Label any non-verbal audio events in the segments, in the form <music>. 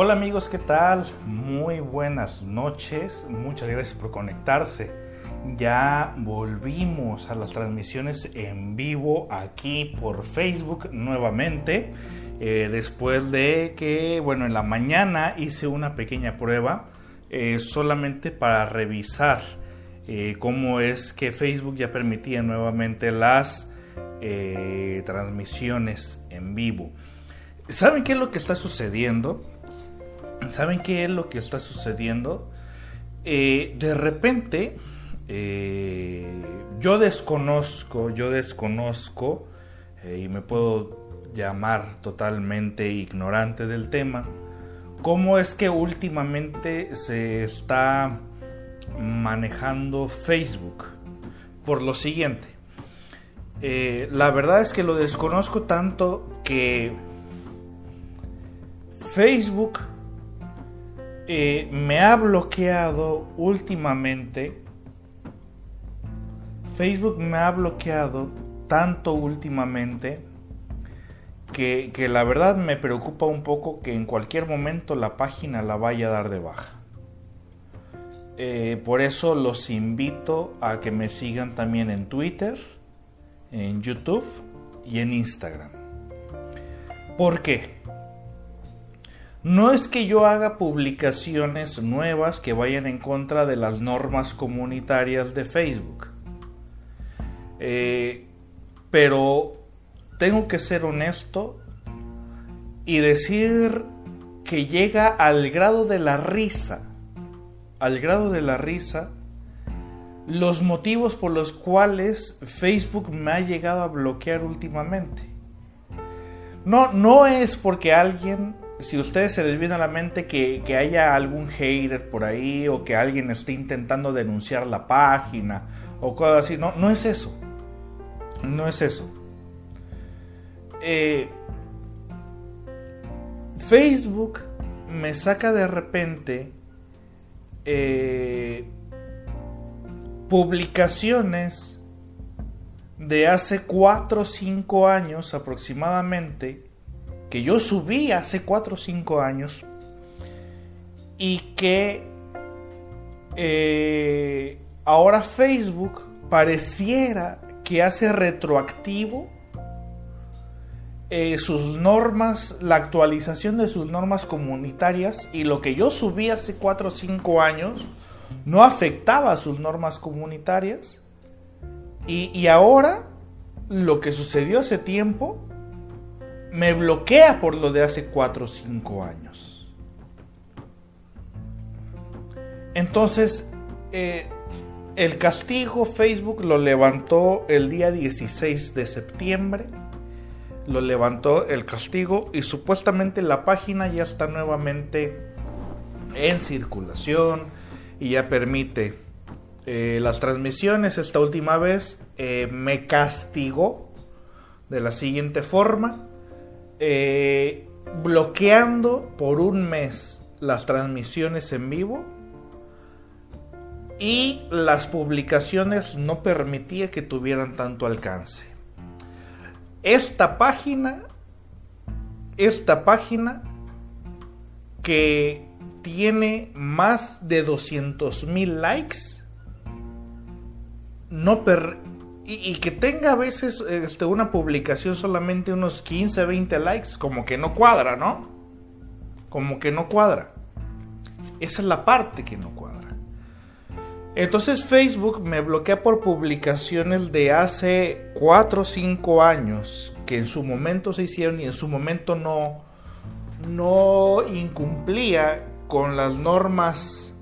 Hola amigos, ¿qué tal? Muy buenas noches, muchas gracias por conectarse. Ya volvimos a las transmisiones en vivo aquí por Facebook nuevamente. Eh, después de que, bueno, en la mañana hice una pequeña prueba eh, solamente para revisar eh, cómo es que Facebook ya permitía nuevamente las transmisiones en vivo. ¿Saben qué es lo que está sucediendo? ¿Saben qué es lo que está sucediendo? Eh, de repente, eh, yo desconozco, yo desconozco, eh, y me puedo llamar totalmente ignorante del tema, cómo es que últimamente se está manejando Facebook. Por lo siguiente, la verdad es que lo desconozco tanto que Facebook eh, me ha bloqueado últimamente. Facebook me ha bloqueado tanto últimamente que, la verdad me preocupa un poco que en cualquier momento la página la vaya a dar de baja. Eh, por eso los invito a que me sigan también en Twitter, en YouTube y en Instagram. ¿Por qué? No es que yo haga publicaciones nuevas que vayan en contra de las normas comunitarias de Facebook. Eh, pero tengo que ser honesto y decir que llega al grado de la risa, al grado de la risa, los motivos por los cuales Facebook me ha llegado a bloquear últimamente. No, no es porque alguien si a ustedes se les viene a la mente que, haya algún hater por ahí o que alguien esté intentando denunciar la página o cosas así, no, no es eso. No es eso. Eh, Facebook me saca de repente eh, publicaciones de hace 4 o 5 años aproximadamente que yo subí hace 4 o 5 años y que eh, ahora Facebook pareciera que hace retroactivo eh, sus normas, la actualización de sus normas comunitarias y lo que yo subí hace 4 o 5 años no afectaba a sus normas comunitarias. Y, y ahora lo que sucedió hace tiempo me bloquea por lo de hace 4 o 5 años. Entonces, eh, el castigo Facebook lo levantó el día 16 de septiembre. Lo levantó el castigo y supuestamente la página ya está nuevamente en circulación y ya permite eh, las transmisiones. Esta última vez eh, me castigó de la siguiente forma eh, bloqueando por un mes las transmisiones en vivo y las publicaciones no permitía que tuvieran tanto alcance. Esta página, esta página que tiene más de 200 mil likes, no, per, y, que tenga a veces este, una publicación solamente unos 15, 20 likes, como que no cuadra, ¿no? Como que no cuadra. Esa es la parte que no cuadra. Entonces Facebook me bloquea por publicaciones de hace 4 o 5 años que en su momento se hicieron y en su momento no, no incumplía con las normas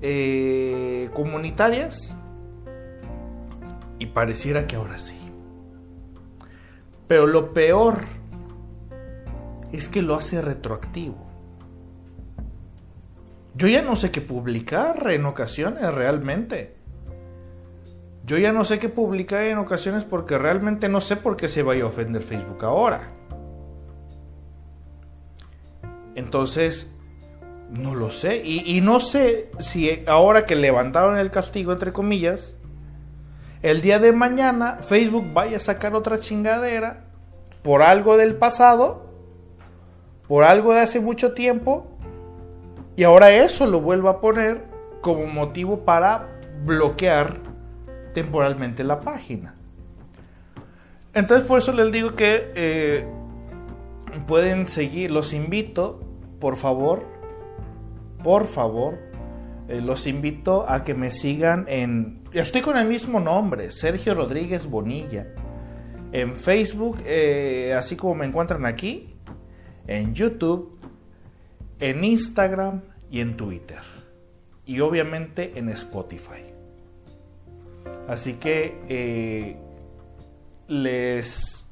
eh, comunitarias y pareciera que ahora sí. Pero lo peor es que lo hace retroactivo. Yo ya no sé qué publicar en ocasiones realmente. Yo ya no sé qué publicar en ocasiones porque realmente no sé por qué se vaya a ofender Facebook ahora. Entonces, no lo sé. Y, y, no sé si ahora que levantaron el castigo, entre comillas, el día de mañana Facebook vaya a sacar otra chingadera por algo del pasado, por algo de hace mucho tiempo, Y ahora eso lo vuelvo a poner como motivo para bloquear temporalmente la página. Entonces por eso les digo que eh, pueden seguir, los invito, por favor, por favor, eh, los invito a que me sigan en... Estoy con el mismo nombre, Sergio Rodríguez Bonilla. En Facebook, eh, así como me encuentran aquí, en YouTube, en Instagram y en Twitter. Y obviamente en Spotify. Así que eh, les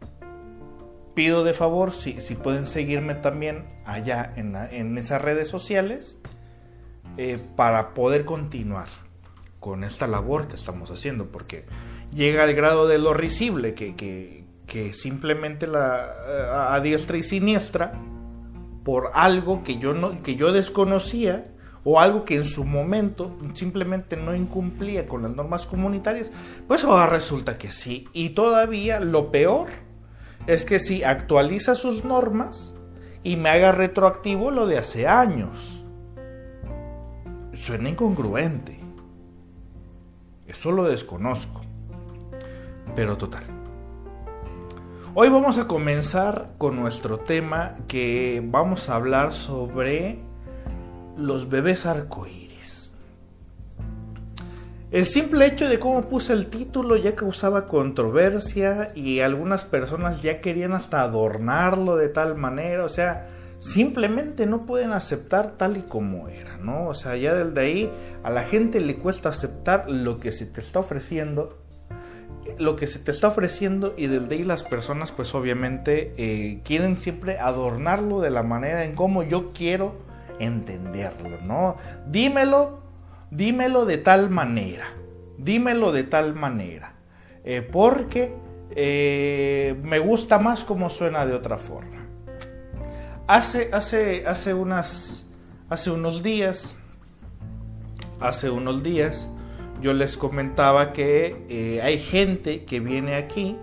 pido de favor si, pueden seguirme también allá en, esas redes sociales eh, para poder continuar con esta labor que estamos haciendo, porque llega al grado de lo risible que, simplemente la a diestra y siniestra por algo que yo no que yo desconocía o algo que en su momento simplemente no incumplía con las normas comunitarias, pues ahora resulta que sí. Y todavía lo peor es que si actualiza sus normas y me haga retroactivo lo de hace años. Suena incongruente. Eso lo desconozco. Pero total. Hoy vamos a comenzar con nuestro tema que vamos a hablar sobre los bebés arcoíris. El simple hecho de cómo puse el título ya causaba controversia y algunas personas ya querían hasta adornarlo de tal manera, o sea, simplemente no pueden aceptar tal y como era, ¿no? O sea, ya desde ahí a la gente le cuesta aceptar lo que se te está ofreciendo, lo que se te está ofreciendo y desde ahí las personas pues obviamente eh, quieren siempre adornarlo de la manera en como yo quiero entenderlo, ¿no? Dímelo, dímelo de tal manera, dímelo de tal manera, eh, porque eh, me gusta más como suena de otra forma. Hace, hace, hace, unas, hace unos días, hace unos días, yo les comentaba que eh, hay gente que viene aquí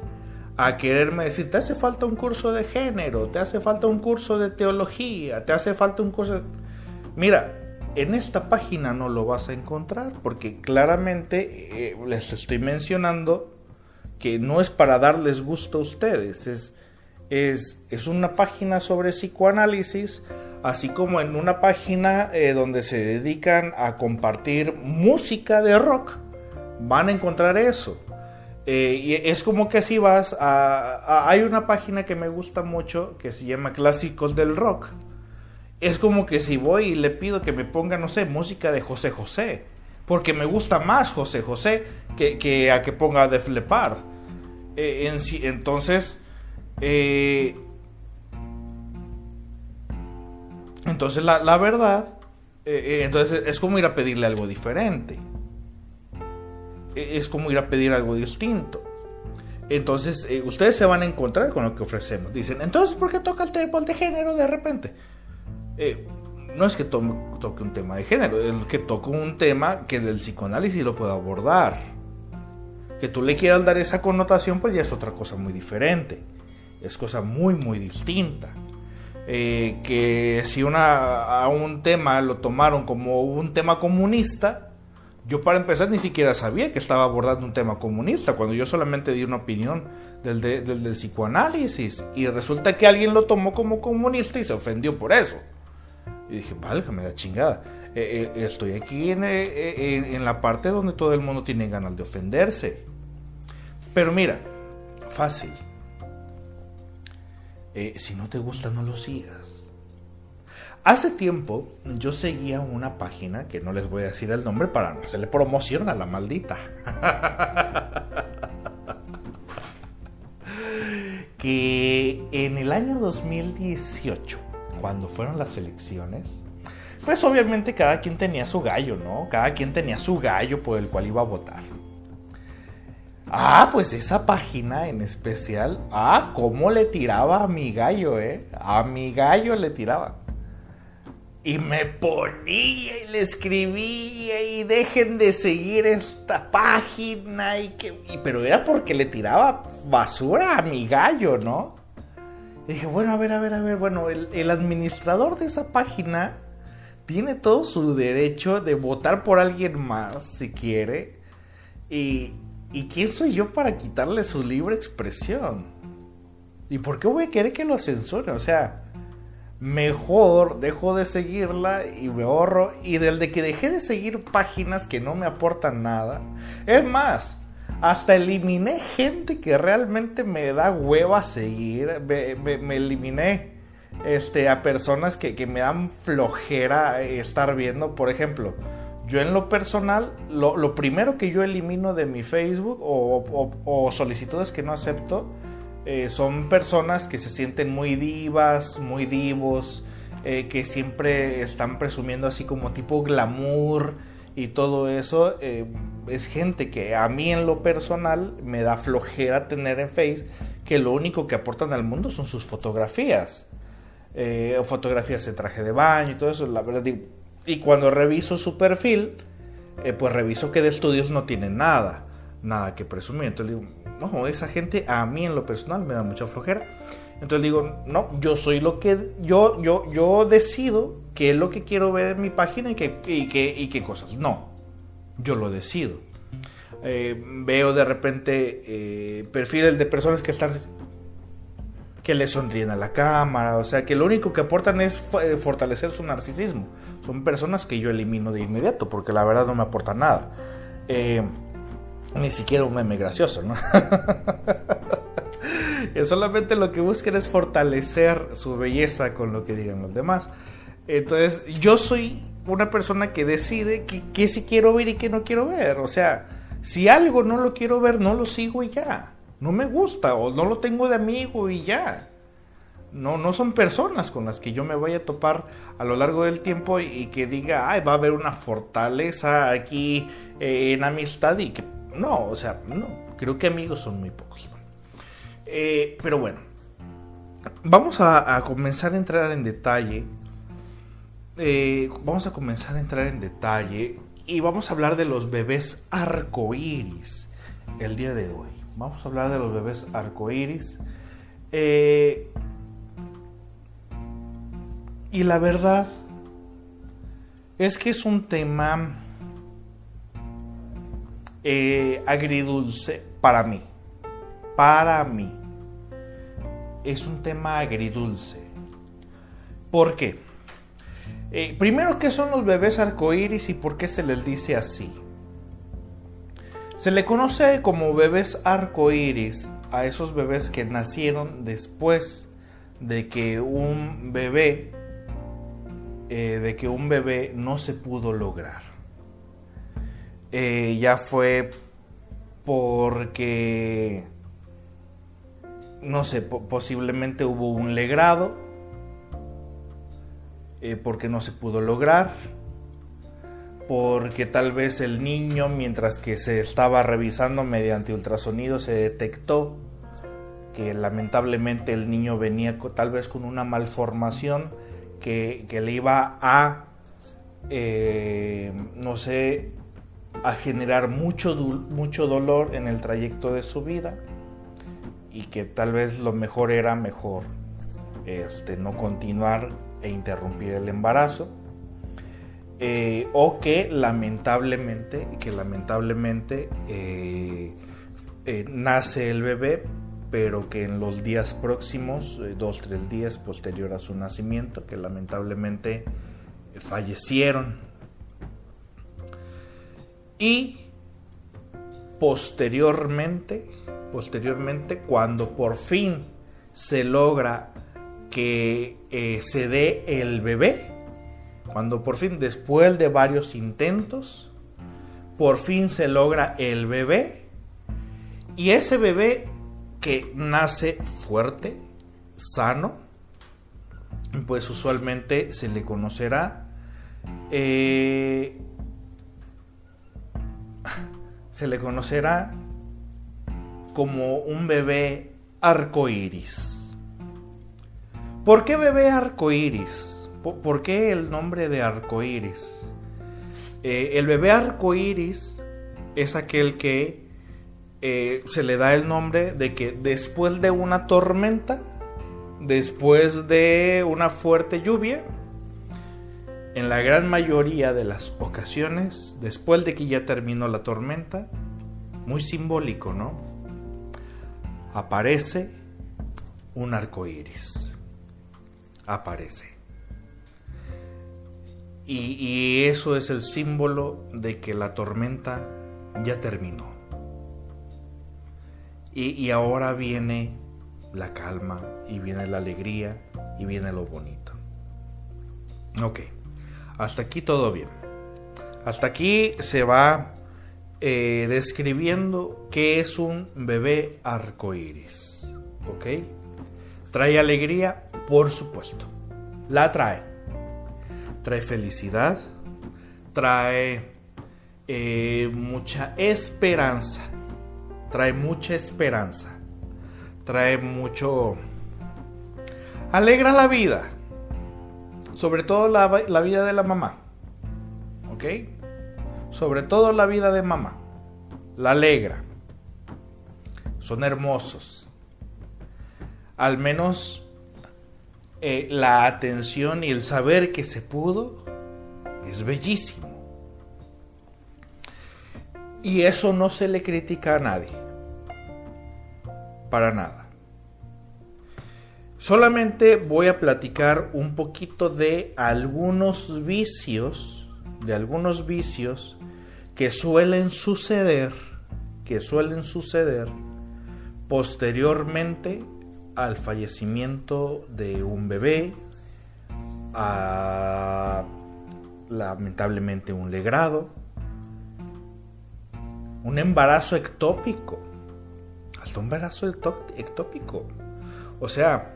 a quererme decir, te hace falta un curso de género, te hace falta un curso de teología, te hace falta un curso de... Mira, en esta página no lo vas a encontrar porque claramente eh, les estoy mencionando que no es para darles gusto a ustedes, es, es, es una página sobre psicoanálisis, así como en una página eh, donde se dedican a compartir música de rock, van a encontrar eso. Eh, y es como que si vas a, Hay una página que me gusta mucho que se llama Clásicos del Rock es como que si voy y le pido que me ponga, no sé, música de José José, porque me gusta más José José que, a que ponga Def Leppard. Eh, en, entonces, eh, entonces la, verdad, eh, entonces es como ir a pedirle algo diferente. Es como ir a pedir algo distinto. Entonces, ustedes se van a encontrar con lo que ofrecemos. Dicen, entonces, ¿por qué toca el tema de género de repente? Eh, no es que toque un tema de género, es que toque un tema que del psicoanálisis lo pueda abordar. Que tú le quieras dar esa connotación, pues ya es otra cosa muy diferente. Es cosa muy, muy distinta. Eh, que si una, a un tema lo tomaron como un tema comunista, yo para empezar ni siquiera sabía que estaba abordando un tema comunista, cuando yo solamente di una opinión del, del psicoanálisis. Y resulta que alguien lo tomó como comunista y se ofendió por eso. Y dije, válgame la chingada. Eh, eh, estoy aquí en, en, la parte donde todo el mundo tiene ganas de ofenderse. Pero mira, fácil. Si no te gusta, no lo sigas. Hace tiempo yo seguía una página, que no les voy a decir el nombre para no hacerle promoción a la maldita. <laughs> que en el año 2018 cuando fueron las elecciones, pues obviamente cada quien tenía su gallo, ¿no? Cada quien tenía su gallo por el cual iba a votar. Ah, pues esa página en especial, ah, cómo le tiraba a mi gallo, ¿eh? A mi gallo le tiraba. Y me ponía y le escribía y dejen de seguir esta página y que... pero era porque le tiraba basura a mi gallo, ¿no? dije, bueno, a ver, a ver, a ver, bueno, el, administrador de esa página tiene todo su derecho de votar por alguien más si quiere. Y, ¿Y quién soy yo para quitarle su libre expresión? ¿Y por qué voy a querer que lo censure? O sea, mejor dejo de seguirla y me ahorro. Y del de que dejé de seguir páginas que no me aportan nada. Es más, hasta eliminé gente que realmente me da hueva seguir. Me, eliminé este, a personas que, que, me dan flojera estar viendo. Por ejemplo, yo en lo personal, lo, lo primero que yo elimino de mi Facebook o, solicitudes que no acepto eh, son personas que se sienten muy divas, muy divos, eh, que siempre están presumiendo así como tipo glamour y todo eso. Eh, es gente que a mí en lo personal me da flojera tener en Face, que lo único que aportan al mundo son sus fotografías. fotografías de traje de baño y todo eso. La verdad, y cuando reviso su perfil, pues reviso que de estudios no tiene nada, nada que presumir. Entonces digo, no, esa gente a mí en lo personal me da mucha flojera. Entonces digo, no, yo soy lo que, yo, yo, yo decido qué es lo que quiero ver en mi página y qué, y qué, y qué cosas. No, yo lo decido. Eh, veo de repente eh, perfiles de personas que están que le sonríen a la cámara, o sea que lo único que aportan es eh, fortalecer su narcisismo. Son personas que yo elimino de inmediato porque la verdad no me aporta nada. ni siquiera un meme gracioso, ¿no? <laughs> solamente lo que buscan es fortalecer su belleza con lo que digan los demás. Entonces, yo soy una persona que decide qué sí quiero ver y qué no quiero ver. O sea, si algo no lo quiero ver, no lo sigo y ya. No me gusta o no lo tengo de amigo y ya. No, no son personas con las que yo me voy a topar a lo largo del tiempo y, que diga, ay, va a haber una fortaleza aquí eh, en amistad y que... No, o sea, no. Creo que amigos son muy pocos. Eh, pero bueno, vamos a, comenzar a entrar en detalle. Eh, vamos a comenzar a entrar en detalle y vamos a hablar de los bebés arcoíris el día de hoy. Vamos a hablar de los bebés arcoíris. Eh, y la verdad es que es un tema agridulce para mí para mí es un tema agridulce. ¿Por qué? Eh, primero, ¿qué son los bebés arcoíris y por qué se les dice así? Se le conoce como bebés arcoíris a esos bebés que nacieron después de que un bebé, eh, de que un bebé no se pudo lograr. Eh, ya fue porque no sé, posiblemente hubo un legrado, eh, porque no se pudo lograr, porque tal vez el niño, mientras que se estaba revisando mediante ultrasonido, se detectó que lamentablemente el niño venía tal vez con una malformación que, le iba a, eh, no sé, a generar mucho, mucho dolor en el trayecto de su vida y que tal vez lo mejor era mejor este, no continuar e interrumpir el embarazo. Eh, o que lamentablemente, que lamentablemente eh, nace el bebé, pero que en los días próximos, dos, tres días posterior a su nacimiento, que lamentablemente fallecieron. Y posteriormente posteriormente cuando por fin se logra que eh, se dé el bebé, cuando por fin después de varios intentos, por fin se logra el bebé y ese bebé que nace fuerte, sano, pues usualmente se le conocerá eh, se le conocerá como un bebé arcoíris. ¿Por qué bebé arcoíris? ¿Por qué el nombre de arcoíris? Eh, el bebé arcoíris es aquel que eh, se le da el nombre de que después de una tormenta, después de una fuerte lluvia, en la gran mayoría de las ocasiones, después de que ya terminó la tormenta, muy simbólico, ¿no? Aparece un arco iris. Aparece. Y, y, eso es el símbolo de que la tormenta ya terminó. Y, ahora viene la calma, y viene la alegría, y viene lo bonito. Ok. Hasta aquí todo bien. Hasta aquí se va eh, describiendo qué es un bebé arcoíris. ¿Ok? ¿Trae alegría? Por supuesto. La trae. Trae felicidad. Trae eh, mucha esperanza. Trae mucha esperanza. Trae mucho... Alegra la vida sobre todo la, vida de la mamá. ¿Ok? Sobre todo la vida de mamá. La alegra. Son hermosos. Al menos eh, la atención y el saber que se pudo es bellísimo. Y eso no se le critica a nadie. Para nada. Solamente voy a platicar un poquito de algunos vicios, de algunos vicios que suelen suceder, que suelen suceder posteriormente al fallecimiento de un bebé, a lamentablemente un legrado, un embarazo ectópico, hasta un embarazo ectópico. O sea,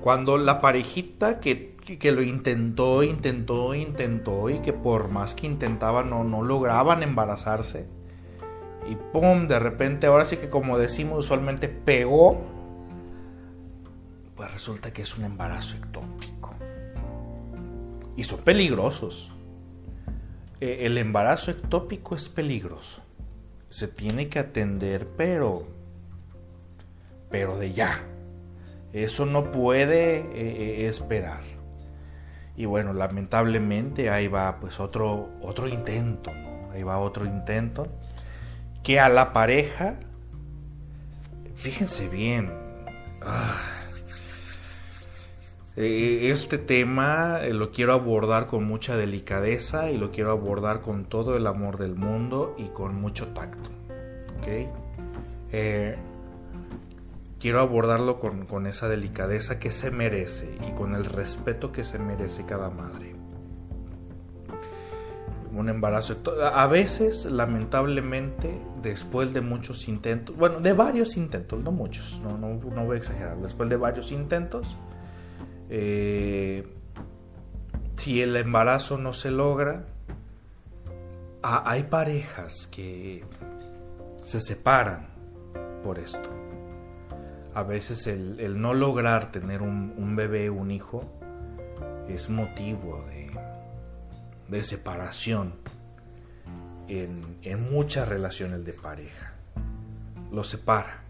cuando la parejita que, lo intentó, intentó, intentó y que por más que intentaban no, no lograban embarazarse. Y ¡pum! De repente, ahora sí que como decimos usualmente, pegó. Pues resulta que es un embarazo ectópico. Y son peligrosos. E, el embarazo ectópico es peligroso. Se tiene que atender, pero... Pero de ya. Eso no puede eh, eh, esperar. Y bueno, lamentablemente ahí va pues otro, otro intento, Ahí va otro intento. Que a la pareja, fíjense bien, ah, eh, este tema lo quiero abordar con mucha delicadeza y lo quiero abordar con todo el amor del mundo y con mucho tacto. ¿ok? quiero abordarlo con, esa delicadeza que se merece y con el respeto que se merece cada madre. Un embarazo, a veces lamentablemente después de muchos intentos, bueno, de varios intentos, no muchos, no, no, voy a exagerar, después de varios intentos, eh, si el embarazo no se logra, hay parejas que se separan por esto a veces el, no lograr tener un, bebé, un hijo, es motivo de, separación en, muchas relaciones de pareja. Lo separa.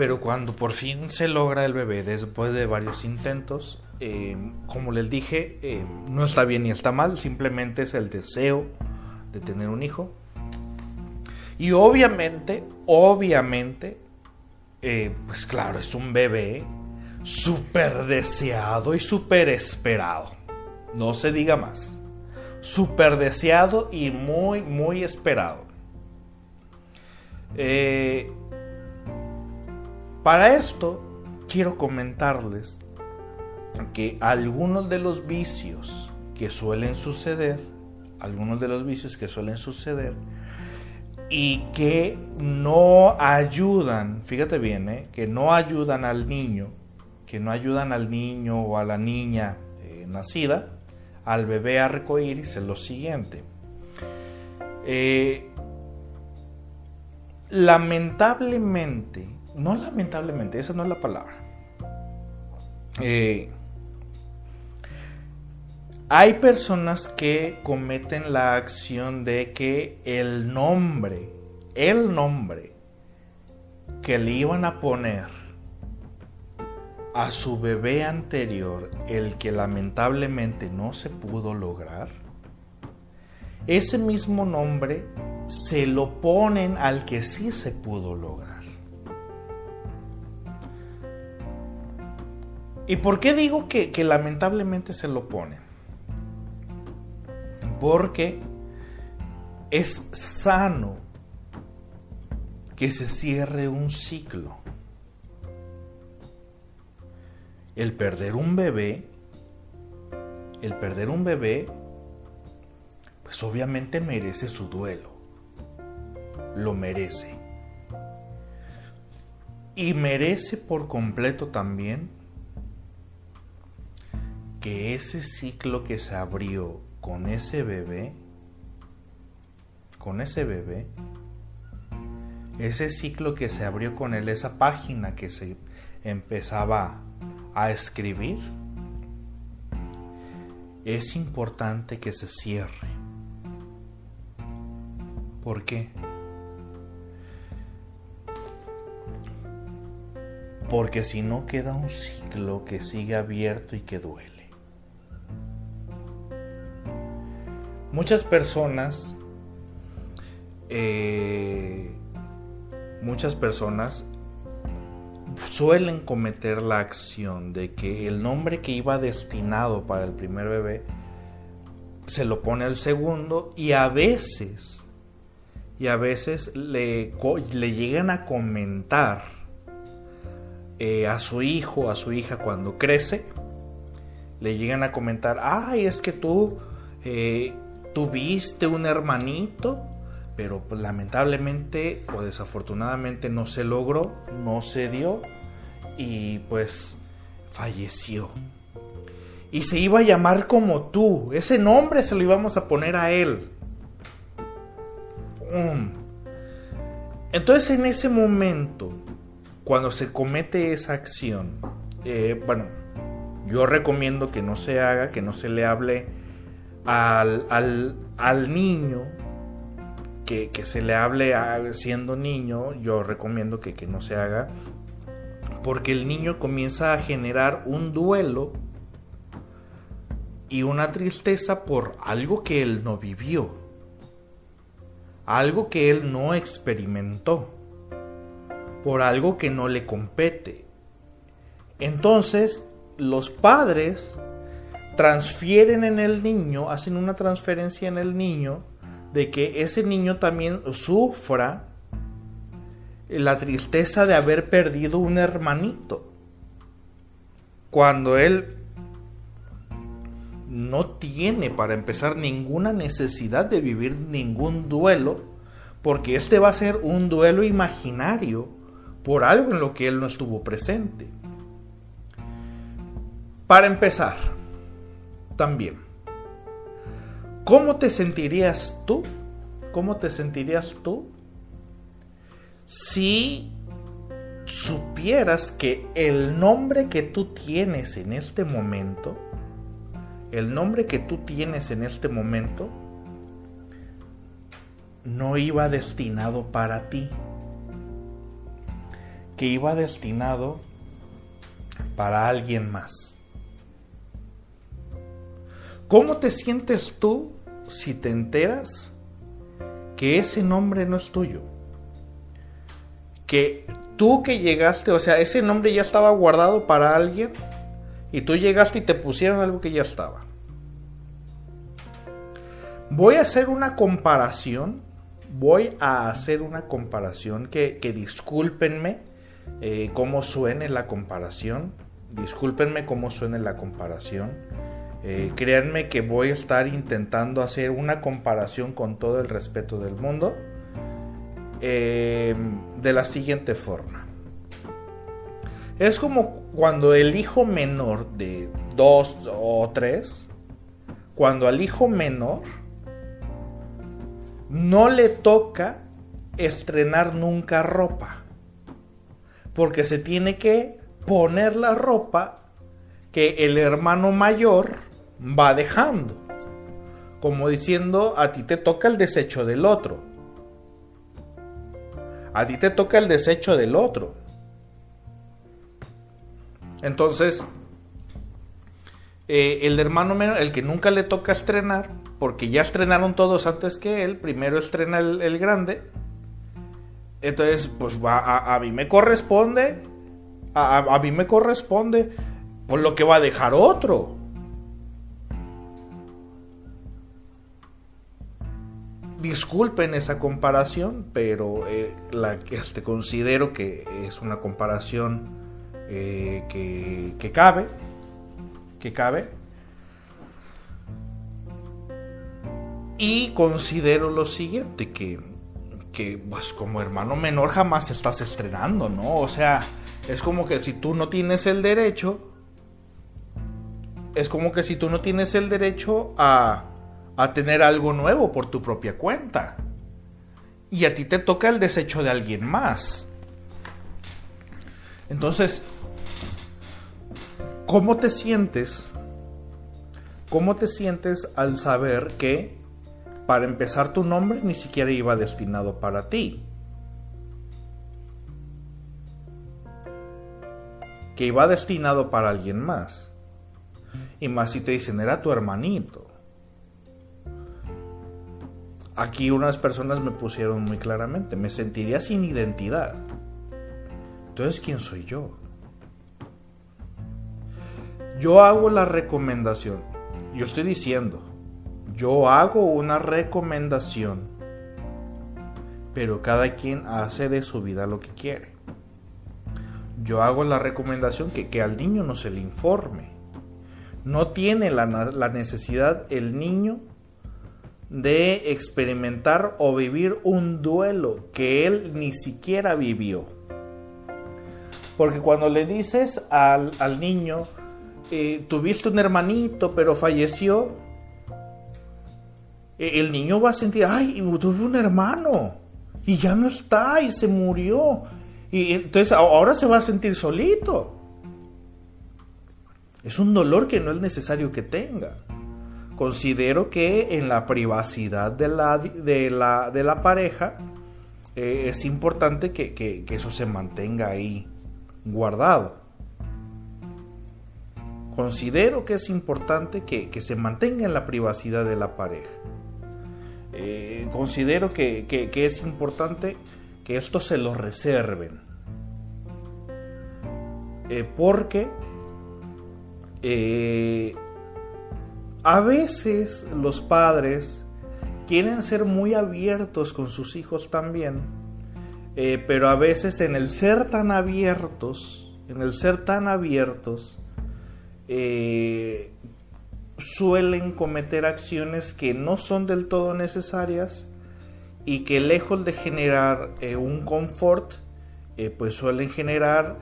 Pero cuando por fin se logra el bebé, después de varios intentos, eh, como les dije, eh, no está bien ni está mal, simplemente es el deseo de tener un hijo. Y obviamente, obviamente, eh, pues claro, es un bebé súper deseado y súper esperado. No se diga más. Súper deseado y muy, muy esperado. Eh, para esto, quiero comentarles que algunos de los vicios que suelen suceder, algunos de los vicios que suelen suceder, y que no ayudan, fíjate bien, ¿eh? que no ayudan al niño, que no ayudan al niño o a la niña eh, nacida, al bebé arcoíris es lo siguiente. Eh, lamentablemente, no lamentablemente, esa no es la palabra. Hay personas que cometen la acción de que el nombre, el nombre que le iban a poner a su bebé anterior, el que lamentablemente no se pudo lograr, ese mismo nombre se lo ponen al que sí se pudo lograr. ¿Y por qué digo que, lamentablemente se lo ponen? Porque es sano que se cierre un ciclo. El perder un bebé, el perder un bebé, pues obviamente merece su duelo. Lo merece. Y merece por completo también que ese ciclo que se abrió con ese bebé, con ese bebé, ese ciclo que se abrió con él, esa página que se empezaba a escribir, es importante que se cierre. ¿Por qué? Porque si no queda un ciclo que sigue abierto y que duele. Muchas personas, eh, muchas personas suelen cometer la acción de que el nombre que iba destinado para el primer bebé se lo pone al segundo y a veces y a veces le, le llegan a comentar eh, a su hijo, a su hija cuando crece, le llegan a comentar, ay, es que tú eh, tuviste un hermanito, pero pues, lamentablemente o desafortunadamente no se logró, no se dio y pues falleció. Y se iba a llamar como tú, ese nombre se lo íbamos a poner a él. Mm. Entonces en ese momento, cuando se comete esa acción, eh, bueno, yo recomiendo que no se haga, que no se le hable al, niño, que, se le hable siendo niño, yo recomiendo que, que no se haga, porque el niño comienza a generar un duelo y una tristeza por algo que él no vivió, algo que él no experimentó, por algo que no le compete. Entonces, los padres transfieren en el niño, hacen una transferencia en el niño de que ese niño también sufra la tristeza de haber perdido un hermanito. Cuando él no tiene para empezar ninguna necesidad de vivir ningún duelo, porque este va a ser un duelo imaginario por algo en lo que él no estuvo presente. Para empezar, también. ¿Cómo te sentirías tú? ¿Cómo te sentirías tú si supieras que el nombre que tú tienes en este momento, el nombre que tú tienes en este momento, no iba destinado para ti, que iba destinado para alguien más. ¿Cómo te sientes tú si te enteras que ese nombre no es tuyo? Que tú que llegaste, o sea, ese nombre ya estaba guardado para alguien y tú llegaste y te pusieron algo que ya estaba. Voy a hacer una comparación, voy a hacer una comparación que, que discúlpenme eh, cómo suene la comparación, discúlpenme cómo suene la comparación eh, créanme que voy a estar intentando hacer una comparación con todo el respeto del mundo eh, de la siguiente forma. Es como cuando el hijo menor de dos o tres, cuando al hijo menor no le toca estrenar nunca ropa, porque se tiene que poner la ropa que el hermano mayor va dejando. Como diciendo, a ti te toca el desecho del otro. A ti te toca el desecho del otro. Entonces, eh, el hermano menor, el que nunca le toca estrenar, porque ya estrenaron todos antes que él, primero estrena el, grande. Entonces, pues a, a, mí me corresponde, a, a, mí me corresponde, por lo que va a dejar otro. Disculpen esa comparación, pero eh, la, este, considero que es una comparación eh, que, que, cabe, que cabe. Y considero lo siguiente, que, que pues como hermano menor jamás estás estrenando, ¿no? O sea, es como que si tú no tienes el derecho, es como que si tú no tienes el derecho a a tener algo nuevo por tu propia cuenta. Y a ti te toca el desecho de alguien más. Entonces, ¿cómo te sientes? ¿Cómo te sientes al saber que para empezar tu nombre ni siquiera iba destinado para ti? Que iba destinado para alguien más. Y más si te dicen, era tu hermanito. Aquí unas personas me pusieron muy claramente, me sentiría sin identidad. Entonces, ¿quién soy yo? Yo hago la recomendación. Yo estoy diciendo, yo hago una recomendación, pero cada quien hace de su vida lo que quiere. Yo hago la recomendación que, que al niño no se le informe. No tiene la, la necesidad el niño de experimentar o vivir un duelo que él ni siquiera vivió. Porque cuando le dices al, niño, eh, tuviste un hermanito pero falleció, e, el niño va a sentir, ay, tuve un hermano y ya no está y se murió. Y entonces ahora se va a sentir solito. Es un dolor que no es necesario que tenga considero que en la privacidad de la, de la, de la pareja eh, es importante que, eso se mantenga ahí guardado. Considero que es importante que, se mantenga en la privacidad de la pareja. Eh, considero que, es importante que esto se lo reserven. Eh, porque a veces los padres quieren ser muy abiertos con sus hijos también, eh, pero a veces en el ser tan abiertos, en el ser tan abiertos, eh, suelen cometer acciones que no son del todo necesarias y que lejos de generar eh, un confort, pues suelen generar,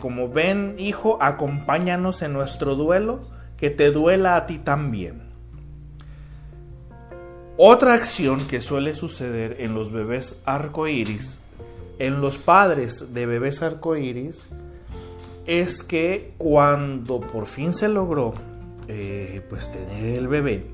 como ven, hijo, acompáñanos en nuestro duelo, que te duela a ti también. Otra acción que suele suceder en los bebés arcoíris, en los padres de bebés arcoíris, es que cuando por fin se logró eh, pues tener el bebé,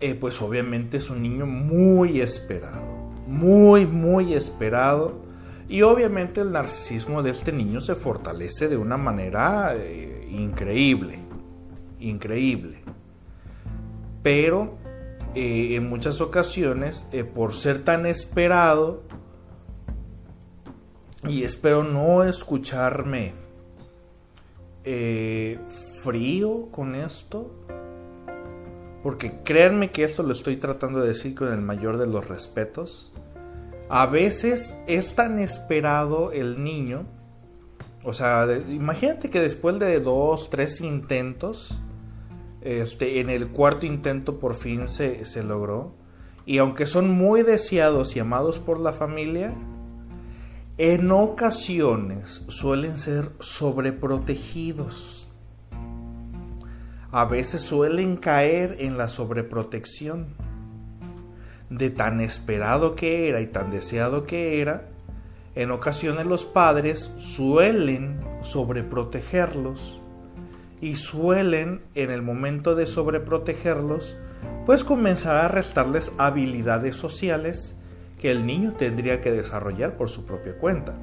eh, pues obviamente es un niño muy esperado, muy, muy esperado. Y obviamente el narcisismo de este niño se fortalece de una manera eh, increíble, increíble. Pero eh, en muchas ocasiones, eh, por ser tan esperado, y espero no escucharme eh, frío con esto, porque créanme que esto lo estoy tratando de decir con el mayor de los respetos. A veces es tan esperado el niño o sea, imagínate que después de dos, tres intentos, este, en el cuarto intento por fin se, se logró. Y aunque son muy deseados y amados por la familia, en ocasiones suelen ser sobreprotegidos. A veces suelen caer en la sobreprotección. De tan esperado que era y tan deseado que era, en ocasiones los padres suelen sobreprotegerlos y suelen en el momento de sobreprotegerlos pues comenzar a restarles habilidades sociales que el niño tendría que desarrollar por su propia cuenta.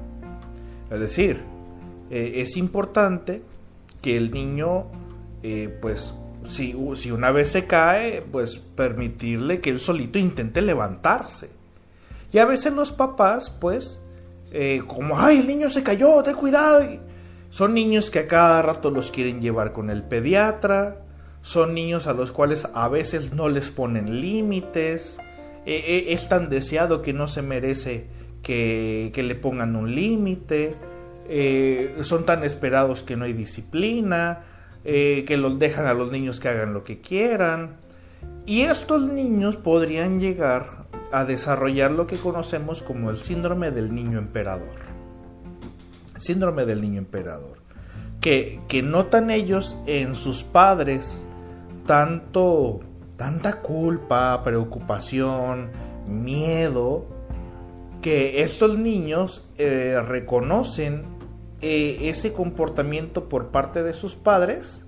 Es decir, eh, es importante que el niño, eh, pues, si, si, una vez se cae, pues permitirle que él solito intente levantarse. Y a veces los papás, pues, eh, como, ay, el niño se cayó, ten cuidado. Son niños que a cada rato los quieren llevar con el pediatra, son niños a los cuales a veces no les ponen límites, es tan deseado que no se merece que, que le pongan un límite, eh, son tan esperados que no hay disciplina, eh, que los dejan a los niños que hagan lo que quieran. Y estos niños podrían llegar a desarrollar lo que conocemos como el síndrome del niño emperador. Síndrome del niño emperador. Que, que notan ellos en sus padres tanto, tanta culpa, preocupación, miedo, que estos niños eh, reconocen eh, ese comportamiento por parte de sus padres,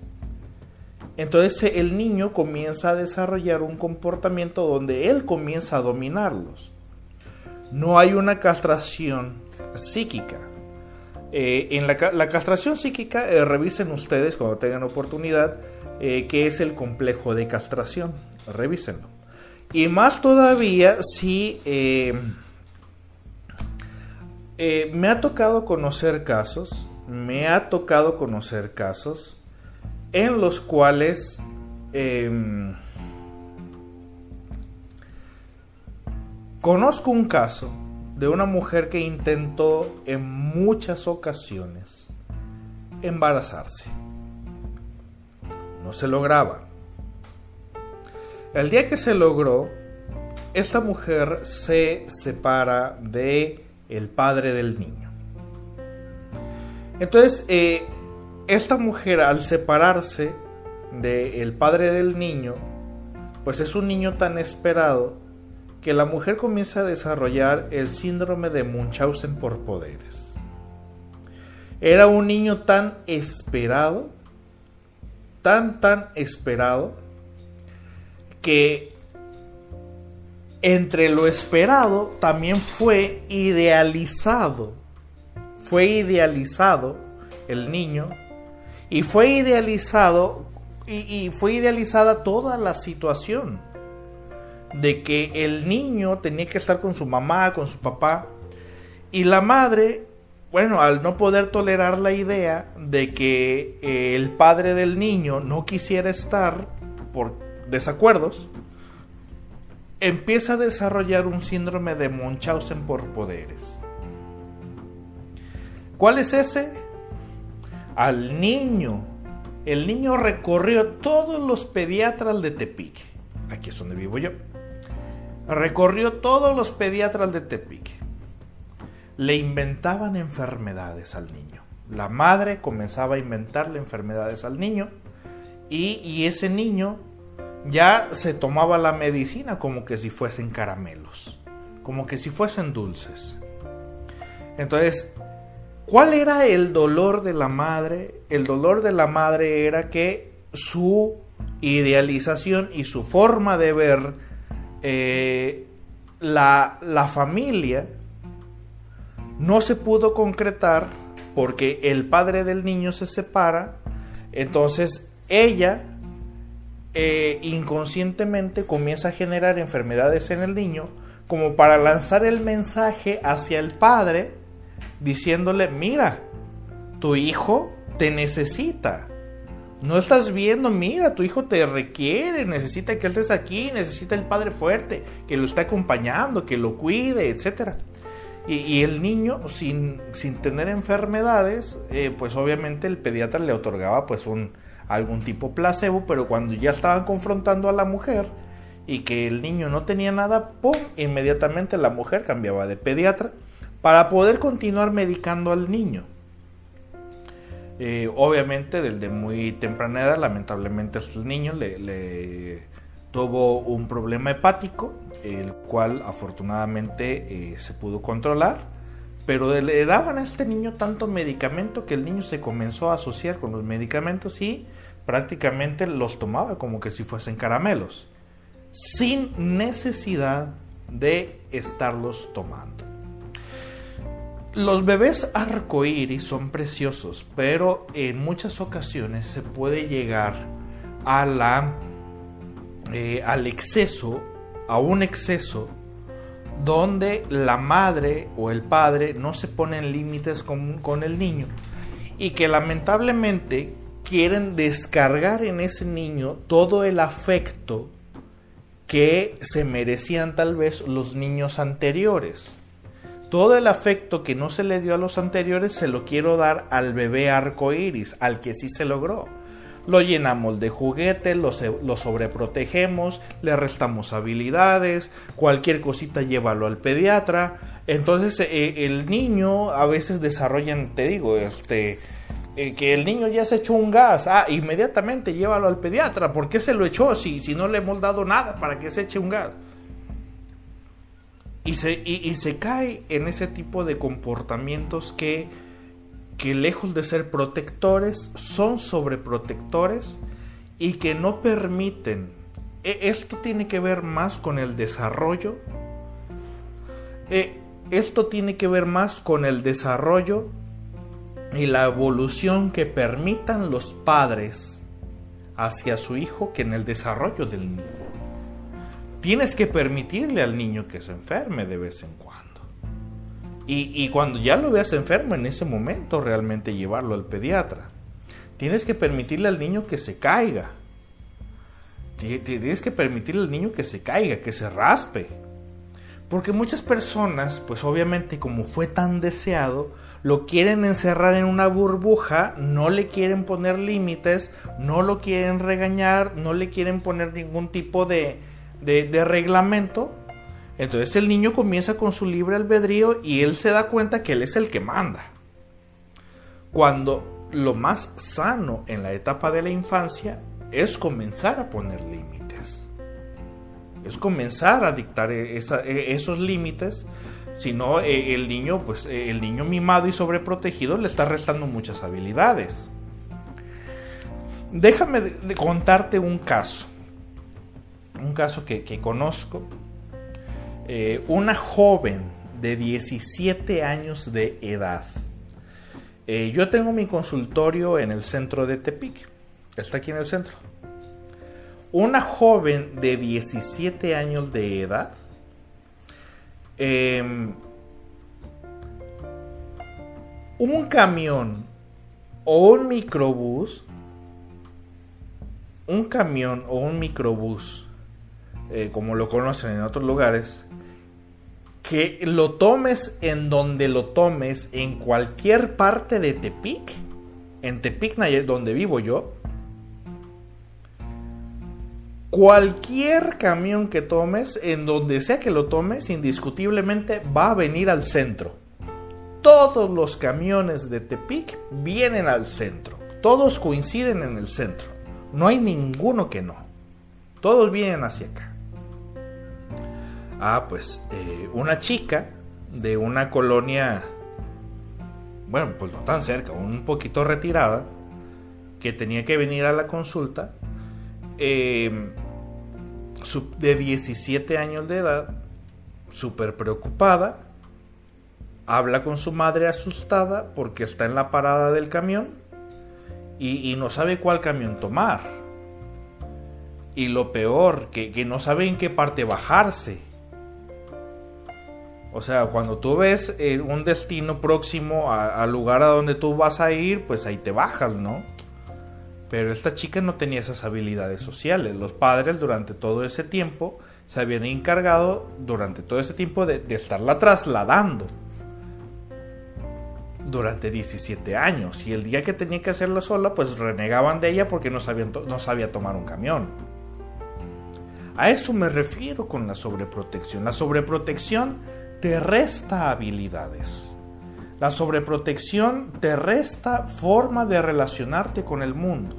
entonces el niño comienza a desarrollar un comportamiento donde él comienza a dominarlos. No hay una castración psíquica. Eh, en la, castración psíquica, eh, revisen ustedes cuando tengan oportunidad qué es el complejo de castración. Revísenlo. Y más todavía si eh, me ha tocado conocer casos, me ha tocado conocer casos en los cuales em, conozco un caso de una mujer que intentó en muchas ocasiones embarazarse. No se lograba. El día que se logró, esta mujer se separa de el padre del niño. Entonces, eh, esta mujer al separarse del padre del niño, pues es un niño tan esperado que la mujer comienza a desarrollar el síndrome de Munchausen por poderes. Era un niño tan esperado, tan, tan esperado, que entre lo esperado también fue idealizado. Fue idealizado el niño y fue idealizado y, fue idealizada toda la situación de que el niño tenía que estar con su mamá, con su papá y la madre, bueno, al no poder tolerar la idea de que eh, el padre del niño no quisiera estar por desacuerdos, empieza a desarrollar un síndrome de Munchausen por poderes. ¿Cuál es ese? Al niño. El niño recorrió todos los pediatras de Tepic. Aquí es donde vivo yo. Recorrió todos los pediatras de Tepic. Le inventaban enfermedades al niño. La madre comenzaba a inventarle enfermedades al niño y, y ese niño ya se tomaba la medicina como que si fuesen caramelos, como que si fuesen dulces. Entonces, ¿cuál era el dolor de la madre? El dolor de la madre era que su idealización y su forma de ver eh, la, la familia no se pudo concretar porque el padre del niño se separa, entonces ella eh, inconscientemente comienza a generar enfermedades en el niño como para lanzar el mensaje hacia el padre diciéndole, mira, tu hijo te necesita. No estás viendo, mira, tu hijo te requiere, necesita que estés aquí, necesita el padre fuerte, que lo esté acompañando, que lo cuide, etc. Y, el niño, sin, sin tener enfermedades, eh, pues obviamente el pediatra le otorgaba pues un, algún tipo placebo, pero cuando ya estaban confrontando a la mujer y que el niño no tenía nada, ¡pum! Inmediatamente la mujer cambiaba de pediatra para poder continuar medicando al niño. Eh, obviamente, desde muy temprana edad, lamentablemente, el niño le, tuvo un problema hepático, el cual afortunadamente eh, se pudo controlar pero le daban a este niño tanto medicamento que el niño se comenzó a asociar con los medicamentos y prácticamente los tomaba como que si fuesen caramelos, sin necesidad de estarlos tomando. Los bebés arcoíris son preciosos, pero en muchas ocasiones se puede llegar a eh, al exceso, a un exceso donde la madre o el padre no se ponen límites con, con el niño y que lamentablemente quieren descargar en ese niño todo el afecto que se merecían tal vez los niños anteriores. Todo el afecto que no se le dio a los anteriores se lo quiero dar al bebé arcoíris, al que sí se logró. Lo llenamos de juguete, lo, lo, sobreprotegemos, le restamos habilidades, cualquier cosita llévalo al pediatra. Entonces eh, el niño a veces desarrolla, te digo, este, eh, que el niño ya se echó un gas, ah, inmediatamente llévalo al pediatra. ¿Por qué se lo echó si, si no le hemos dado nada para que se eche un gas? Y se, y, se cae en ese tipo de comportamientos que, que lejos de ser protectores, son sobreprotectores y que no permiten. E, esto tiene que ver más con el desarrollo. E, esto tiene que ver más con el desarrollo y la evolución que permitan los padres hacia su hijo que en el desarrollo del niño. Tienes que permitirle al niño que se enferme de vez en cuando. Y, cuando ya lo veas enfermo, en ese momento realmente llevarlo al pediatra. Tienes que permitirle al niño que se caiga. Tienes que permitirle al niño que se caiga, que se raspe. Porque muchas personas, pues obviamente como fue tan deseado, lo quieren encerrar en una burbuja, no le quieren poner límites, no lo quieren regañar, no le quieren poner ningún tipo de, de, reglamento. Entonces el niño comienza con su libre albedrío y él se da cuenta que él es el que manda. Cuando lo más sano en la etapa de la infancia es comenzar a poner límites. Es comenzar a dictar e, esos límites si no, eh, el niño, pues el niño mimado y sobreprotegido le está restando muchas habilidades. Déjame de, contarte un caso. Un caso que, conozco. Eh, una joven de 17 años de edad. yo tengo mi consultorio en el centro de Tepic. Está aquí en el centro. Una joven de 17 años de edad Em, un camión o un microbús, un camión o un microbús, eh, como lo conocen en otros lugares, que lo tomes en donde lo tomes, en cualquier parte de Tepic, en Tepic, donde vivo yo, Cualquier camión que tomes, en donde sea que lo tomes, indiscutiblemente va a venir al centro. Todos los camiones de Tepic vienen al centro. Todos coinciden en el centro. No hay ninguno que no. Todos vienen hacia acá. Ah, pues eh, una chica de una colonia, bueno, pues no tan cerca, un poquito retirada, que tenía que venir a la consulta, eh, de 17 años de edad, súper preocupada, habla con su madre asustada porque está en la parada del camión y, no sabe cuál camión tomar. Y lo peor, que, no sabe en qué parte bajarse. O sea, cuando tú ves eh, un destino próximo al lugar a donde tú vas a ir, pues ahí te bajas, ¿no? Pero esta chica no tenía esas habilidades sociales. Los padres durante todo ese tiempo se habían encargado durante todo ese tiempo de, estarla trasladando. Durante 17 años. Y el día que tenía que hacerla sola, pues renegaban de ella porque no, sabían no sabía tomar un camión. A eso me refiero con la sobreprotección. La sobreprotección te resta habilidades. La sobreprotección te resta forma de relacionarte con el mundo.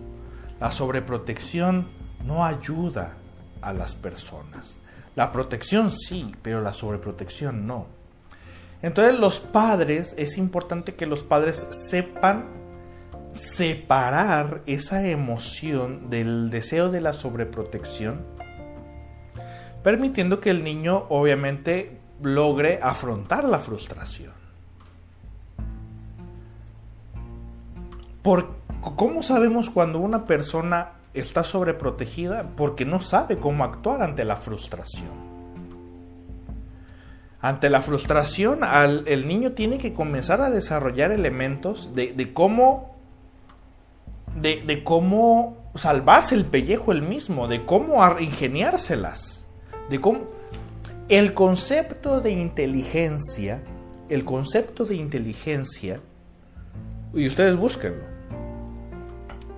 La sobreprotección no ayuda a las personas. La protección sí, pero la sobreprotección no. Entonces los padres, es importante que los padres sepan separar esa emoción del deseo de la sobreprotección, permitiendo que el niño obviamente logre afrontar la frustración. ¿Por, ¿Cómo sabemos cuando una persona está sobreprotegida? Porque no sabe cómo actuar ante la frustración. Ante la frustración, el niño tiene que comenzar a desarrollar elementos de, cómo. De, de cómo salvarse el pellejo él mismo, de cómo ingeniárselas, de cómo el concepto de inteligencia, el concepto de inteligencia, y ustedes búsquenlo,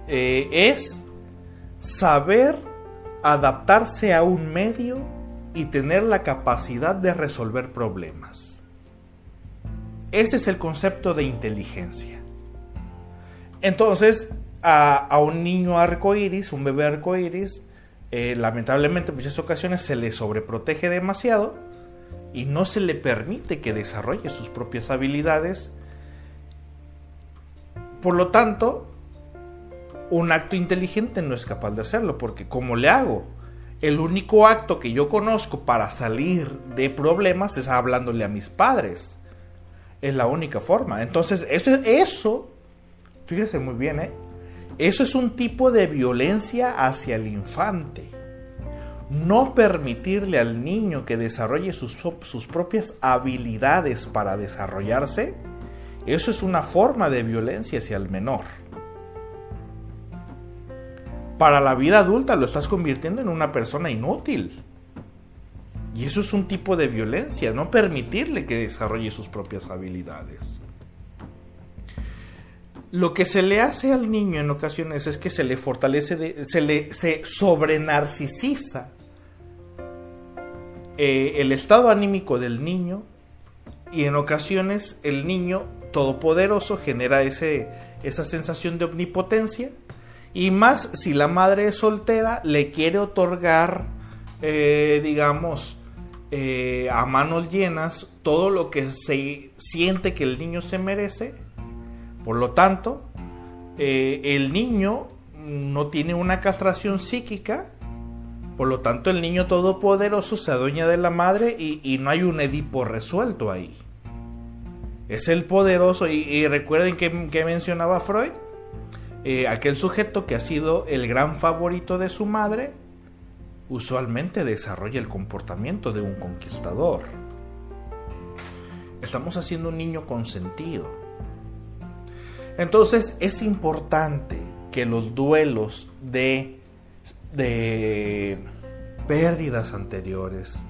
eh, es saber adaptarse a un medio y tener la capacidad de resolver problemas. Ese es el concepto de inteligencia. Entonces, a, un niño arcoíris, un bebé arcoíris, eh, lamentablemente en muchas ocasiones se le sobreprotege demasiado y no se le permite que desarrolle sus propias habilidades. Por lo tanto, un acto inteligente no es capaz de hacerlo, porque ¿cómo le hago? el único acto que yo conozco para salir de problemas es hablándole a mis padres. Es la única forma. Entonces, eso, eso fíjese muy bien, ¿eh? Eso es un tipo de violencia hacia el infante. No permitirle al niño que desarrolle sus, sus propias habilidades para desarrollarse, eso es una forma de violencia hacia el menor para la vida adulta lo estás convirtiendo en una persona inútil. Y eso es un tipo de violencia, no permitirle que desarrolle sus propias habilidades. Lo que se le hace al niño en ocasiones es que se le fortalece, se le se sobrenarcisiza eh, el estado anímico del niño y en ocasiones el niño todopoderoso genera ese, esa sensación de omnipotencia y más si la madre es soltera, le quiere otorgar, eh, digamos, eh, a manos llenas todo lo que se siente que el niño se merece. Por lo tanto, eh, el niño no tiene una castración psíquica. Por lo tanto, el niño todopoderoso se adueña de la madre y, no hay un Edipo resuelto ahí. Es el poderoso. Y, recuerden que, mencionaba Freud eh, aquel sujeto que ha sido el gran favorito de su madre, usualmente desarrolla el comportamiento de un conquistador. Estamos haciendo un niño consentido. Entonces es importante que los duelos de, pérdidas anteriores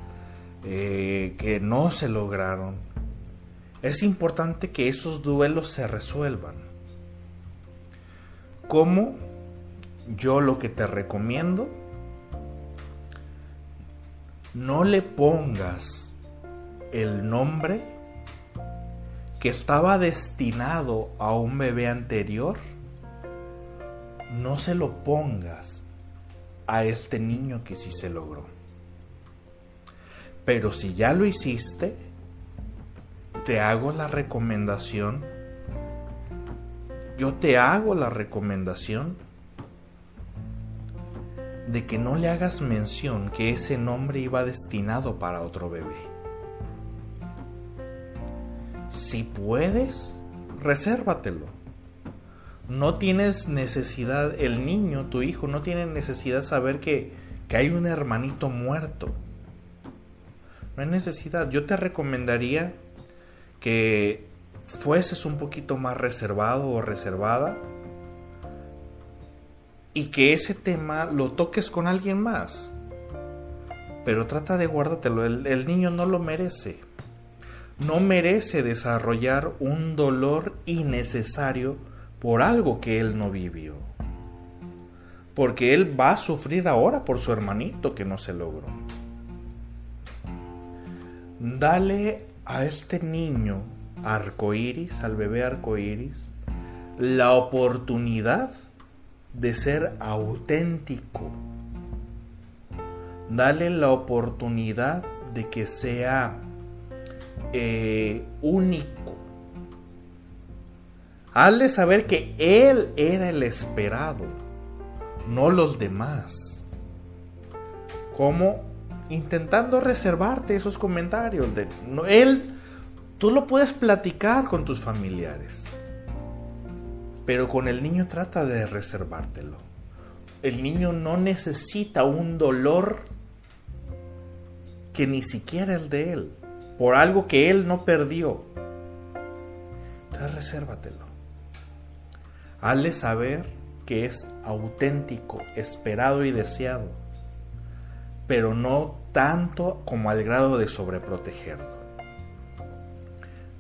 eh, que no se lograron, es importante que esos duelos se resuelvan ¿Cómo? Yo lo que te recomiendo, no le pongas el nombre que estaba destinado a un bebé anterior, no se lo pongas a este niño que sí se logró. Pero si ya lo hiciste, te hago la recomendación yo te hago la recomendación de que no le hagas mención que ese nombre iba destinado para otro bebé. Si puedes, resérvatelo. No tienes necesidad, el niño, tu hijo, no tiene necesidad saber que, que hay un hermanito muerto. No hay necesidad. Yo te recomendaría que fueses un poquito más reservado o reservada y que ese tema lo toques con alguien más. Pero trata de guárdatelo, el, el niño no lo merece. No merece desarrollar un dolor innecesario por algo que él no vivió. Porque él va a sufrir ahora por su hermanito que no se logró. Dale a este niño arcoíris, al bebé arcoíris, la oportunidad de ser auténtico. Dale la oportunidad de que sea eh, único. Hazle saber que Él era el esperado, no los demás. Como intentando reservarte esos comentarios de él Tú lo puedes platicar con tus familiares. Pero con el niño trata de reservártelo. El niño no necesita un dolor que ni siquiera es de él, por algo que él no perdió. Entonces resérvatelo. Hazle saber que es auténtico, esperado y deseado, pero no tanto como al grado de sobreprotegerlo.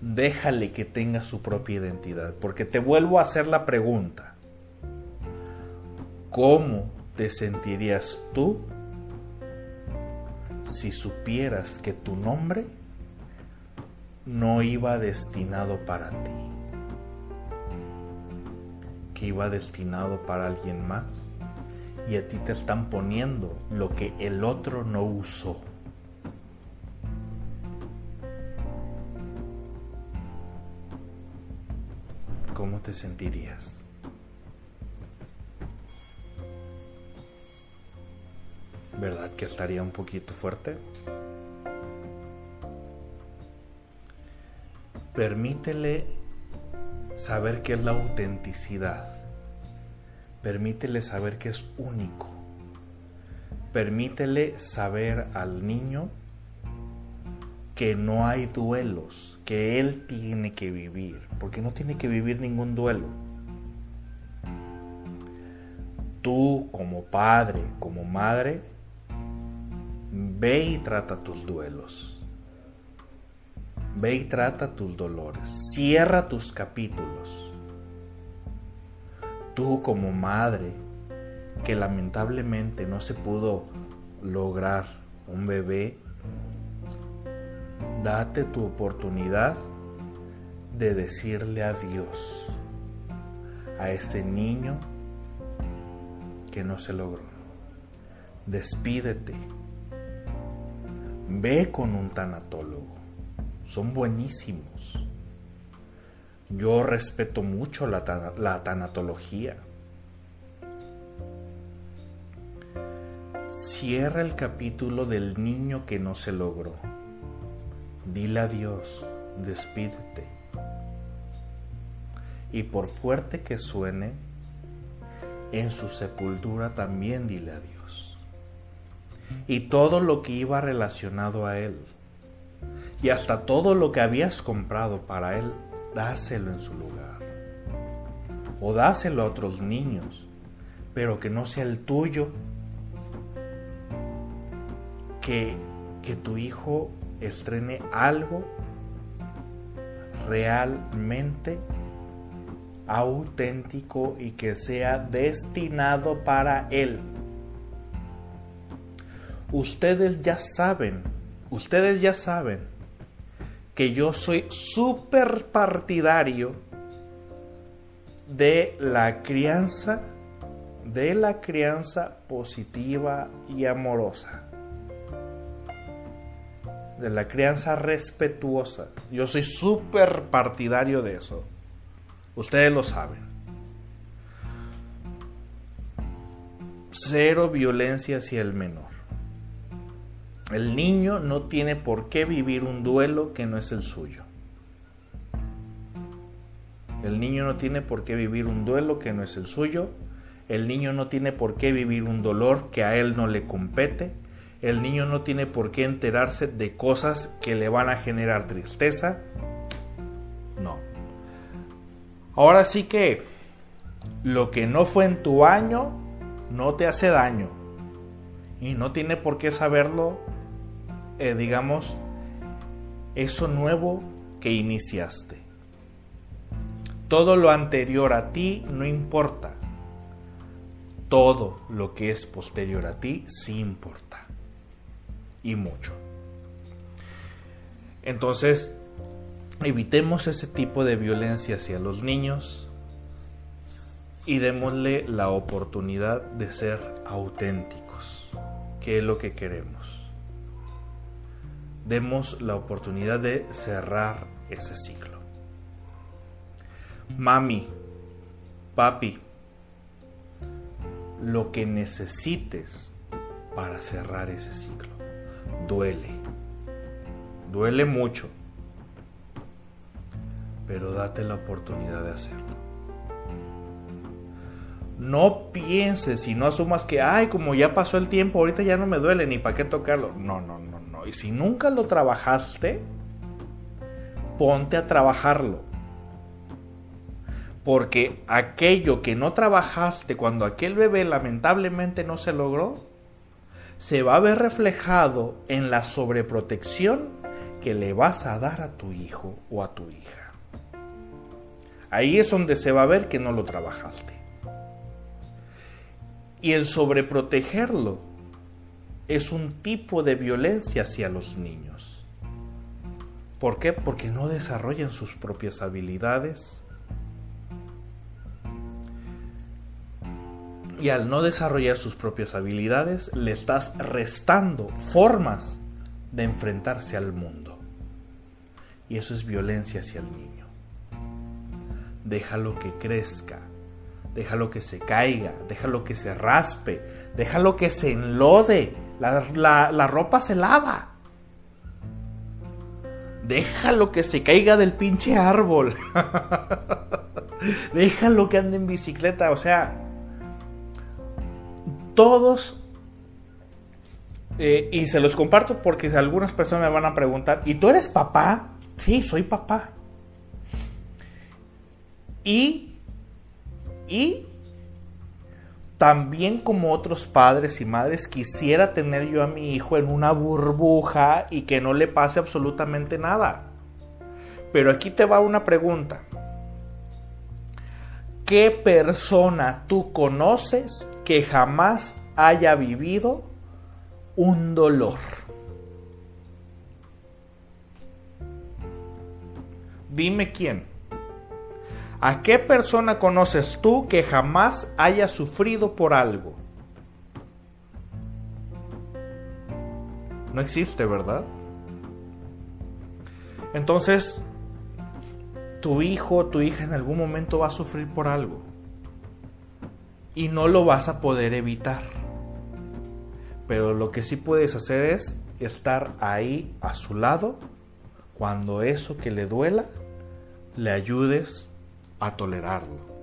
Déjale que tenga su propia identidad, porque te vuelvo a hacer la pregunta. ¿Cómo te sentirías tú si supieras que tu nombre no iba destinado para ti? Que iba destinado para alguien más y a ti te están poniendo lo que el otro no usó. ¿Cómo te sentirías? ¿Verdad que estaría un poquito fuerte? Permítele saber qué es la autenticidad. Permítele saber que es único. Permítele saber al niño que no hay duelos, que él tiene que vivir, porque no tiene que vivir ningún duelo. Tú como padre, como madre, ve y trata tus duelos. Ve y trata tus dolores. Cierra tus capítulos tú como madre que lamentablemente no se pudo lograr un bebé, date tu oportunidad de decirle adiós a ese niño que no se logró. Despídete. Ve con un tanatólogo. Son buenísimos. Yo respeto mucho la, tanatología. Cierra el capítulo del niño que no se logró. Dile adiós, despídete. Y por fuerte que suene, en su sepultura también dile adiós. Y todo lo que iba relacionado a él, y hasta todo lo que habías comprado para él, dáselo en su lugar. O dáselo a otros niños, pero que no sea el tuyo. Que, que tu hijo estrene algo realmente auténtico y que sea destinado para él. Ustedes ya saben, ustedes ya saben que yo soy súper partidario de la crianza, de la crianza positiva y amorosa, de la crianza respetuosa. Yo soy súper partidario de eso. Ustedes lo saben. Cero violencia hacia el menor. El niño no tiene por qué vivir un duelo que no es el suyo. El niño no tiene por qué vivir un duelo que no es el suyo. El niño no tiene por qué vivir un dolor que a él no le compete. El niño no tiene por qué enterarse de cosas que le van a generar tristeza. No. Ahora sí que lo que no fue en tu año no te hace daño. Y no tiene por qué saberlo eh, digamos, eso nuevo que iniciaste. Todo lo anterior a ti no importa. Todo lo que es posterior a ti sí importa. Y mucho. Entonces, evitemos ese tipo de violencia hacia los niños y démosle la oportunidad de ser auténticos, que es lo que queremos demos la oportunidad de cerrar ese ciclo. Mami, papi, lo que necesites para cerrar ese ciclo. Duele. Duele mucho. Pero date la oportunidad de hacerlo. No pienses y no asumas que, ay, como ya pasó el tiempo, ahorita ya no me duele ni para qué tocarlo. No, no, no. Y si nunca lo trabajaste, ponte a trabajarlo. Porque aquello que no trabajaste cuando aquel bebé lamentablemente no se logró, se va a ver reflejado en la sobreprotección que le vas a dar a tu hijo o a tu hija. Ahí es donde se va a ver que no lo trabajaste. Y el sobreprotegerlo es un tipo de violencia hacia los niños. ¿Por qué? Porque no desarrollan sus propias habilidades. Y al no desarrollar sus propias habilidades, le estás restando formas de enfrentarse al mundo. Y eso es violencia hacia el niño. Déjalo que crezca, déjalo que se caiga, déjalo que se raspe, déjalo que se enlode. La, ropa se lava. Déjalo que se caiga del pinche árbol. <laughs> déjalo que ande en bicicleta. O sea, todos eh, y se los comparto porque algunas personas me van a preguntar, ¿y tú eres papá? Sí, soy papá. Y, y también como otros padres y madres quisiera tener yo a mi hijo en una burbuja y que no le pase absolutamente nada. Pero aquí te va una pregunta. ¿Qué persona tú conoces que jamás haya vivido un dolor? Dime quién. ¿A qué persona conoces tú que jamás haya sufrido por algo? No existe, ¿verdad? Entonces, tu hijo tu hija en algún momento va a sufrir por algo. Y no lo vas a poder evitar. Pero lo que sí puedes hacer es estar ahí a su lado cuando eso que le duela, le ayudes a tolerarlo.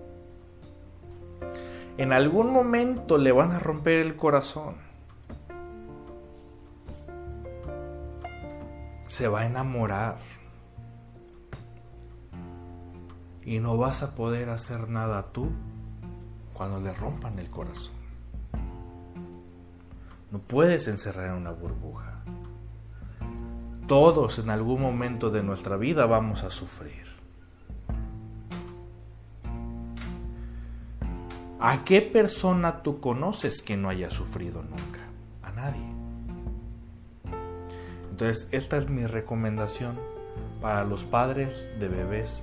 En algún momento le van a romper el corazón. Se va a enamorar. Y no vas a poder hacer nada tú cuando le rompan el corazón. No puedes encerrar en una burbuja. Todos en algún momento de nuestra vida vamos a sufrir. ¿A qué persona tú conoces que no haya sufrido nunca? A nadie. Entonces, esta es mi recomendación para los padres de bebés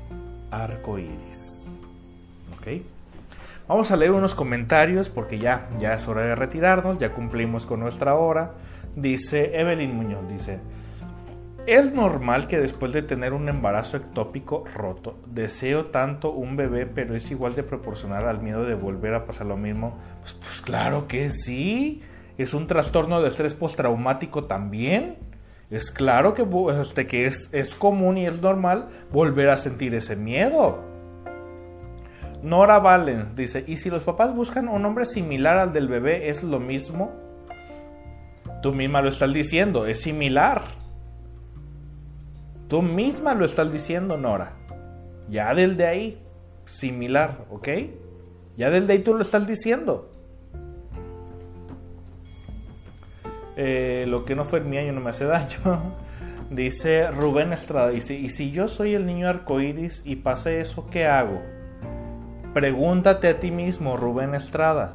arcoíris. ¿Ok? Vamos a leer unos comentarios porque ya, ya es hora de retirarnos, ya cumplimos con nuestra hora. Dice Evelyn Muñoz, dice, es normal que después de tener un embarazo ectópico roto, deseo tanto un bebé, pero es igual de proporcional al miedo de volver a pasar lo mismo. Pues, pues claro que sí. Es un trastorno de estrés postraumático también. Es claro que, este, que es, es común y es normal volver a sentir ese miedo. Nora Valen dice, ¿y si los papás buscan un nombre similar al del bebé, es lo mismo? Tú misma lo estás diciendo, es similar. Tú misma lo estás diciendo, Nora. Ya del de ahí, similar, ¿ok? Ya del de ahí tú lo estás diciendo. Eh, lo que no fue mi año no me hace daño. <laughs> dice Rubén Estrada, dice, ¿y si yo soy el niño arcoíris y pase eso, qué hago? Pregúntate a ti mismo, Rubén Estrada,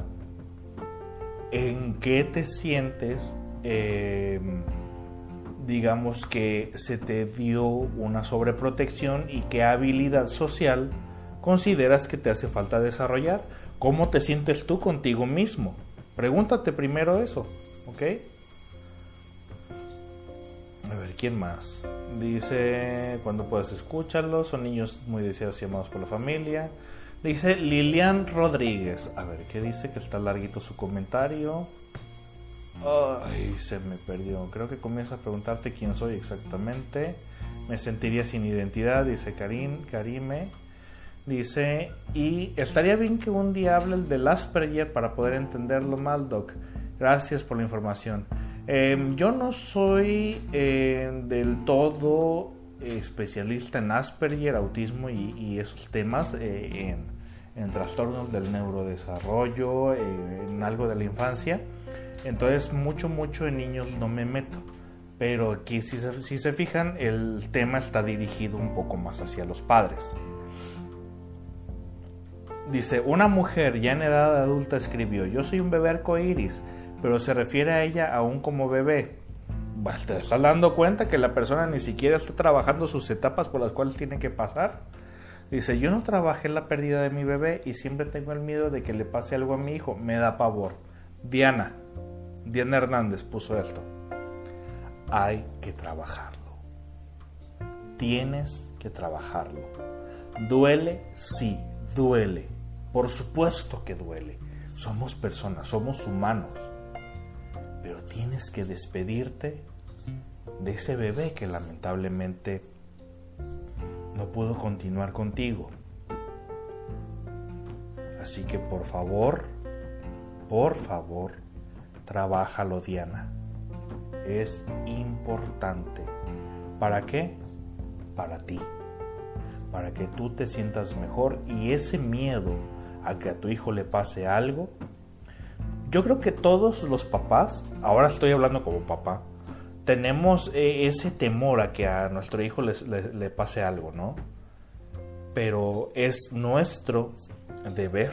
¿en qué te sientes? Eh, digamos que se te dio una sobreprotección y qué habilidad social consideras que te hace falta desarrollar. ¿Cómo te sientes tú contigo mismo? Pregúntate primero eso, ¿ok? A ver, ¿quién más? Dice, cuando puedes escucharlos, son niños muy deseados y amados por la familia. Dice Lilian Rodríguez. A ver, ¿qué dice? Que está larguito su comentario. Ay, se me perdió. Creo que comienza a preguntarte quién soy exactamente. Me sentiría sin identidad, dice Karim, Karime. Dice, y estaría bien que un día hable del Asperger para poder entenderlo mal, Doc. Gracias por la información. Em, yo no soy eh, del todo especialista en Asperger, autismo y, esos temas, eh, en, trastornos del neurodesarrollo, eh, en algo de la infancia. Entonces, mucho, mucho en niños no me meto. Pero aquí, si si se fijan, el tema está dirigido un poco más hacia los padres. Dice, una mujer ya en edad adulta escribió, yo soy un bebé arcoíris, pero se refiere a ella aún como bebé. ¿Te estás dando cuenta que la persona ni siquiera está trabajando sus etapas por las cuales tiene que pasar? Dice, yo no trabajé la pérdida de mi bebé y siempre tengo el miedo de que le pase algo a mi hijo. Me da pavor. Diana, Diana Hernández puso esto. Hay que trabajarlo. Tienes que trabajarlo. Duele, sí, duele. Por supuesto que duele. Somos personas, somos humanos. Pero tienes que despedirte de ese bebé que lamentablemente no pudo continuar contigo. Así que por favor, por favor, trabájalo Diana. Es importante. ¿Para qué? Para ti. Para que tú te sientas mejor y ese miedo a que a tu hijo le pase algo. Yo creo que todos los papás, ahora estoy hablando como papá, tenemos eh, ese temor a que a nuestro hijo le, pase algo, ¿no? Pero es nuestro deber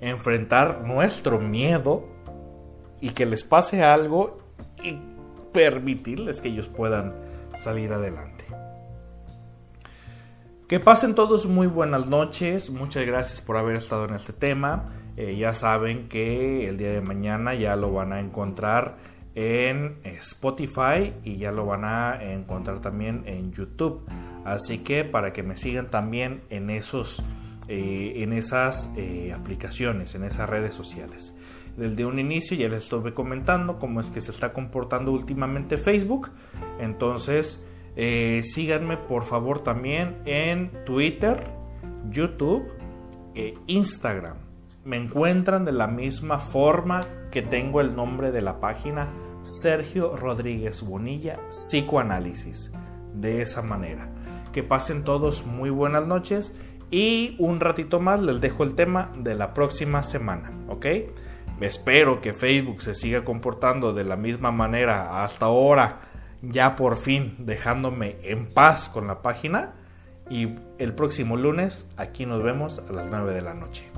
enfrentar nuestro miedo y que les pase algo y permitirles que ellos puedan salir adelante. Que pasen todos muy buenas noches. Muchas gracias por haber estado en este tema. Eh, ya saben que el día de mañana ya lo van a encontrar en Spotify y ya lo van a encontrar también en YouTube. Así que para que me sigan también en esos eh, en esas eh, aplicaciones, en esas redes sociales. Desde un inicio ya les estuve comentando cómo es que se está comportando últimamente Facebook. Entonces, eh, síganme por favor también en Twitter, YouTube e Instagram. Me encuentran de la misma forma que tengo el nombre de la página Sergio Rodríguez Bonilla Psicoanálisis. De esa manera. Que pasen todos muy buenas noches y un ratito más les dejo el tema de la próxima semana, ¿ok? Espero que Facebook se siga comportando de la misma manera hasta ahora ya por fin dejándome en paz con la página. Y el próximo lunes aquí nos vemos a las 9 de la noche.